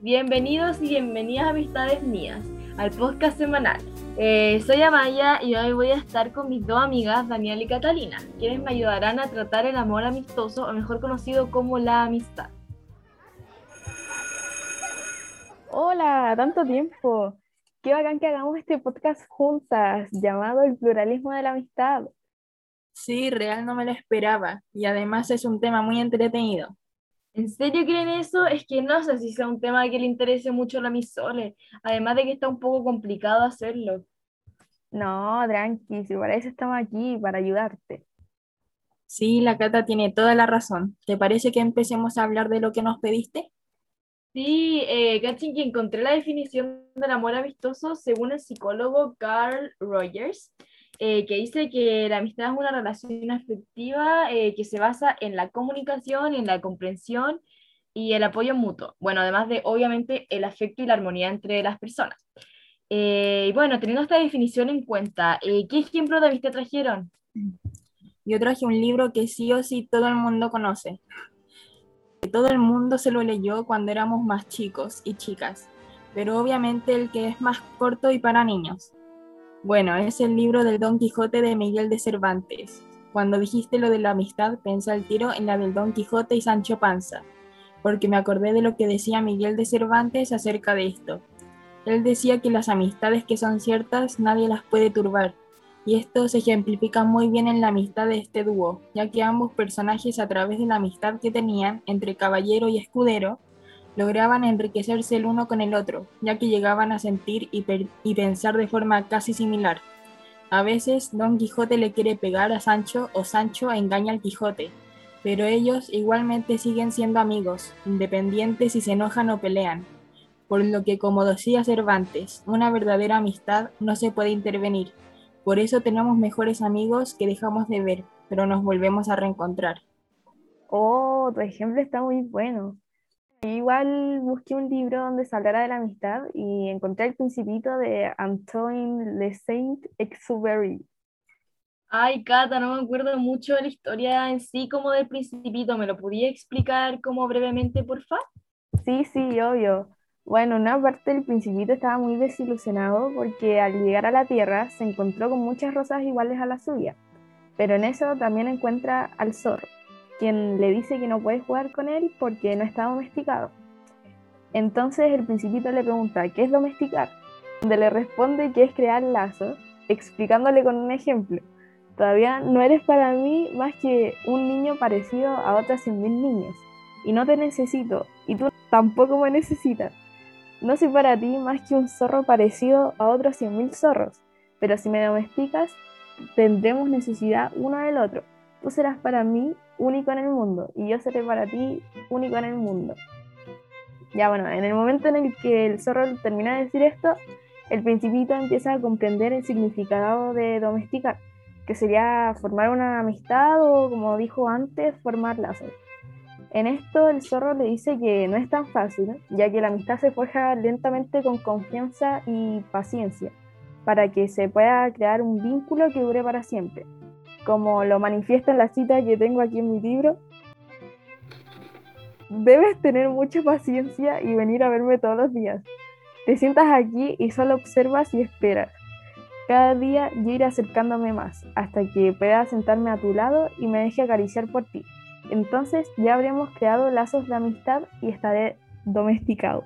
Bienvenidos y bienvenidas amistades mías al podcast semanal. Eh, soy Amaya y hoy voy a estar con mis dos amigas, Daniela y Catalina, quienes me ayudarán a tratar el amor amistoso, o mejor conocido como la amistad. Hola, tanto tiempo. Qué bacán que hagamos este podcast juntas, llamado El pluralismo de la amistad. Sí, real no me lo esperaba y además es un tema muy entretenido. ¿En serio creen eso? Es que no sé si sea un tema que le interese mucho a la Misole, además de que está un poco complicado hacerlo. No, tranqui, si para eso estamos aquí, para ayudarte. Sí, la Cata tiene toda la razón. ¿Te parece que empecemos a hablar de lo que nos pediste? Sí, eh, cachen que encontré la definición del amor amistoso según el psicólogo Carl Rogers. Eh, que dice que la amistad es una relación afectiva eh, que se basa en la comunicación, en la comprensión y el apoyo mutuo. Bueno, además de, obviamente, el afecto y la armonía entre las personas. Eh, bueno, teniendo esta definición en cuenta, ¿qué ejemplo de amistad trajeron? Yo traje un libro que sí o sí todo el mundo conoce. Todo el mundo se lo leyó cuando éramos más chicos y chicas, pero obviamente el que es más corto y para niños. Bueno, es el libro del Don Quijote de Miguel de Cervantes. Cuando dijiste lo de la amistad, pensé al tiro en la del Don Quijote y Sancho Panza, porque me acordé de lo que decía Miguel de Cervantes acerca de esto. Él decía que las amistades que son ciertas nadie las puede turbar, y esto se ejemplifica muy bien en la amistad de este dúo, ya que ambos personajes a través de la amistad que tenían entre caballero y escudero, lograban enriquecerse el uno con el otro, ya que llegaban a sentir y, pensar de forma casi similar. A veces Don Quijote le quiere pegar a Sancho o Sancho engaña al Quijote, pero ellos igualmente siguen siendo amigos, independientes si se enojan o pelean. Por lo que, como decía Cervantes, una verdadera amistad no se puede intervenir. Por eso tenemos mejores amigos que dejamos de ver, pero nos volvemos a reencontrar. Oh, tu ejemplo está muy bueno. Igual busqué un libro donde se hablara de la amistad y encontré el principito de Antoine Le Saint-Exupéry. Ay, Cata, no me acuerdo mucho de la historia en sí como del principito. ¿Me lo podía explicar como brevemente, por favor? Sí, sí, obvio. Bueno, una parte del principito estaba muy desilusionado porque al llegar a la Tierra se encontró con muchas rosas iguales a la suya, pero en eso también encuentra al zorro quien le dice que no puede jugar con él porque no está domesticado. Entonces el principito le pregunta, ¿qué es domesticar? Donde le responde que es crear lazos, explicándole con un ejemplo. Todavía no eres para mí más que un niño parecido a otros 100.000 niños. Y no te necesito, y tú tampoco me necesitas. No soy para ti más que un zorro parecido a otros 100.000 zorros, pero si me domesticas, tendremos necesidad uno del otro. Tú serás para mí único en el mundo y yo seré para ti único en el mundo. Ya bueno, en el momento en el que el zorro termina de decir esto, el principito empieza a comprender el significado de domesticar, que sería formar una amistad o, como dijo antes, formar lazos. En esto el zorro le dice que no es tan fácil, ya que la amistad se forja lentamente con confianza y paciencia, para que se pueda crear un vínculo que dure para siempre como lo manifiesta en la cita que tengo aquí en mi libro, debes tener mucha paciencia y venir a verme todos los días. Te sientas aquí y solo observas y esperas. Cada día yo iré acercándome más hasta que pueda sentarme a tu lado y me deje acariciar por ti. Entonces ya habremos creado lazos de amistad y estaré domesticado.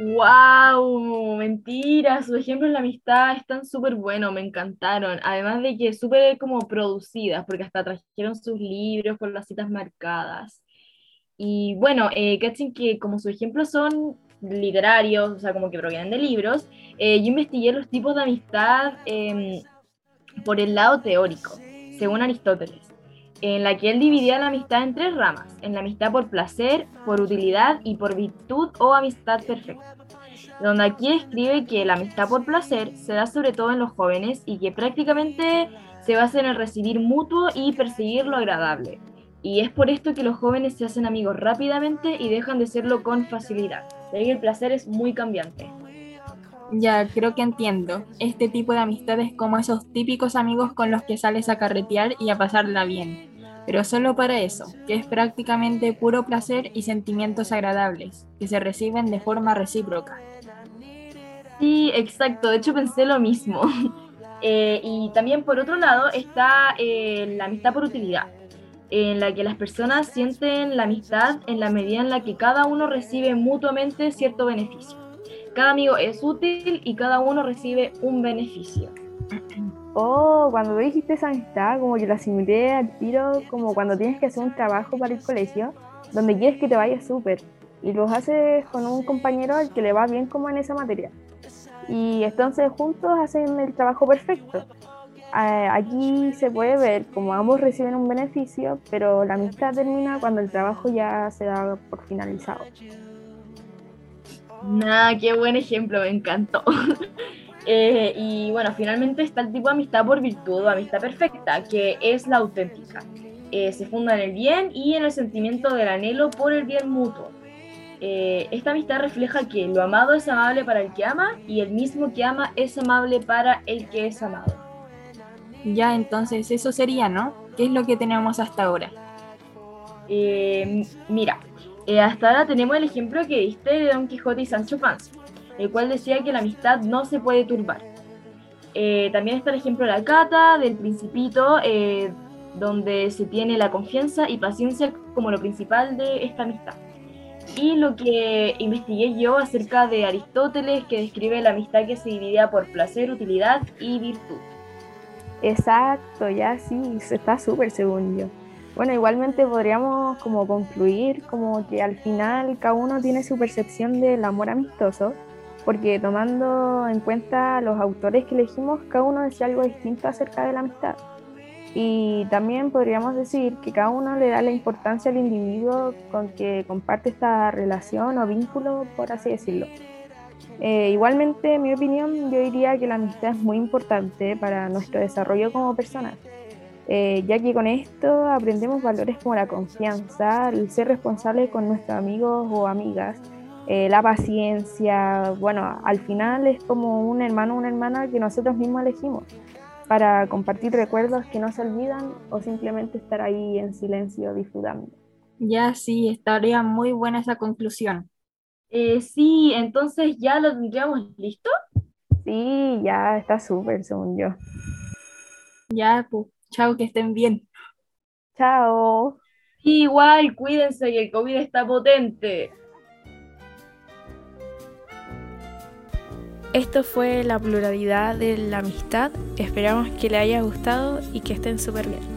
¡Wow! Mentira, sus ejemplos de la amistad están súper buenos, me encantaron. Además de que súper como producidas, porque hasta trajeron sus libros con las citas marcadas. Y bueno, eh, que como sus ejemplos son literarios, o sea, como que provienen de libros, eh, yo investigué los tipos de amistad em, por el lado teórico, según Aristóteles en la que él dividía la amistad en tres ramas, en la amistad por placer, por utilidad y por virtud o amistad perfecta. Donde aquí escribe que la amistad por placer se da sobre todo en los jóvenes y que prácticamente se basa en el recibir mutuo y perseguir lo agradable. Y es por esto que los jóvenes se hacen amigos rápidamente y dejan de serlo con facilidad. De ahí el placer es muy cambiante. Ya, creo que entiendo. Este tipo de amistad es como esos típicos amigos con los que sales a carretear y a pasarla bien. pero solo para eso, que es prácticamente puro placer y sentimientos agradables, que se reciben de forma recíproca. Sí, exacto, de hecho pensé lo mismo. Eh, y también por otro lado está eh, la amistad por utilidad, en la que las personas sienten la amistad en la medida en la que cada uno recibe mutuamente cierto beneficio. Cada amigo es útil y cada uno recibe un beneficio. Oh, cuando dijiste esa amistad, como que la asimilé al tiro, como cuando tienes que hacer un trabajo para el colegio, donde quieres que te vaya súper, y los haces con un compañero al que le va bien como en esa materia y entonces juntos hacen el trabajo perfecto. Aquí se puede ver como ambos reciben un beneficio, pero la amistad termina cuando el trabajo ya se da por finalizado. Nada, qué buen ejemplo, me encantó. Eh, y bueno, finalmente está el tipo de amistad por virtud o amistad perfecta, que es la auténtica. Eh, se funda en el bien y en el sentimiento del anhelo por el bien mutuo. Eh, esta amistad refleja que lo amado es amable para el que ama y el mismo que ama es amable para el que es amado. Ya, entonces eso sería, ¿no? ¿Qué es lo que tenemos hasta ahora? Eh, mira, eh, hasta ahora tenemos el ejemplo que diste de Don Quijote y Sancho Panza, el cual decía que la amistad no se puede turbar. también está el ejemplo de la cata, del principito, donde se tiene la confianza y paciencia como lo principal de esta amistad y lo que investigué yo acerca de Aristóteles, que describe la amistad que se dividía por placer, utilidad y virtud. Exacto, ya sí, está súper según yo. Bueno, igualmente podríamos como concluir como que al final cada uno tiene su percepción del amor amistoso, porque tomando en cuenta los autores que elegimos, cada uno decía algo distinto acerca de la amistad. Y también podríamos decir que cada uno le da la importancia al individuo con que comparte esta relación o vínculo, por así decirlo. Eh, igualmente, en mi opinión, yo diría que la amistad es muy importante para nuestro desarrollo como personas, eh, ya que con esto aprendemos valores como la confianza, el ser responsable con nuestros amigos o amigas, eh, la paciencia, bueno, al final es como un hermano o una hermana que nosotros mismos elegimos para compartir recuerdos que no se olvidan o simplemente estar ahí en silencio disfrutando. Ya sí, estaría muy buena esa conclusión. Eh, sí, entonces ya lo tendríamos listo. Sí, ya está súper, según yo. Ya, pues, chao, que estén bien. Chao. Igual, cuídense que el COVID está potente. Esto fue la pluralidad de la amistad. Esperamos que le haya gustado y que estén súper bien.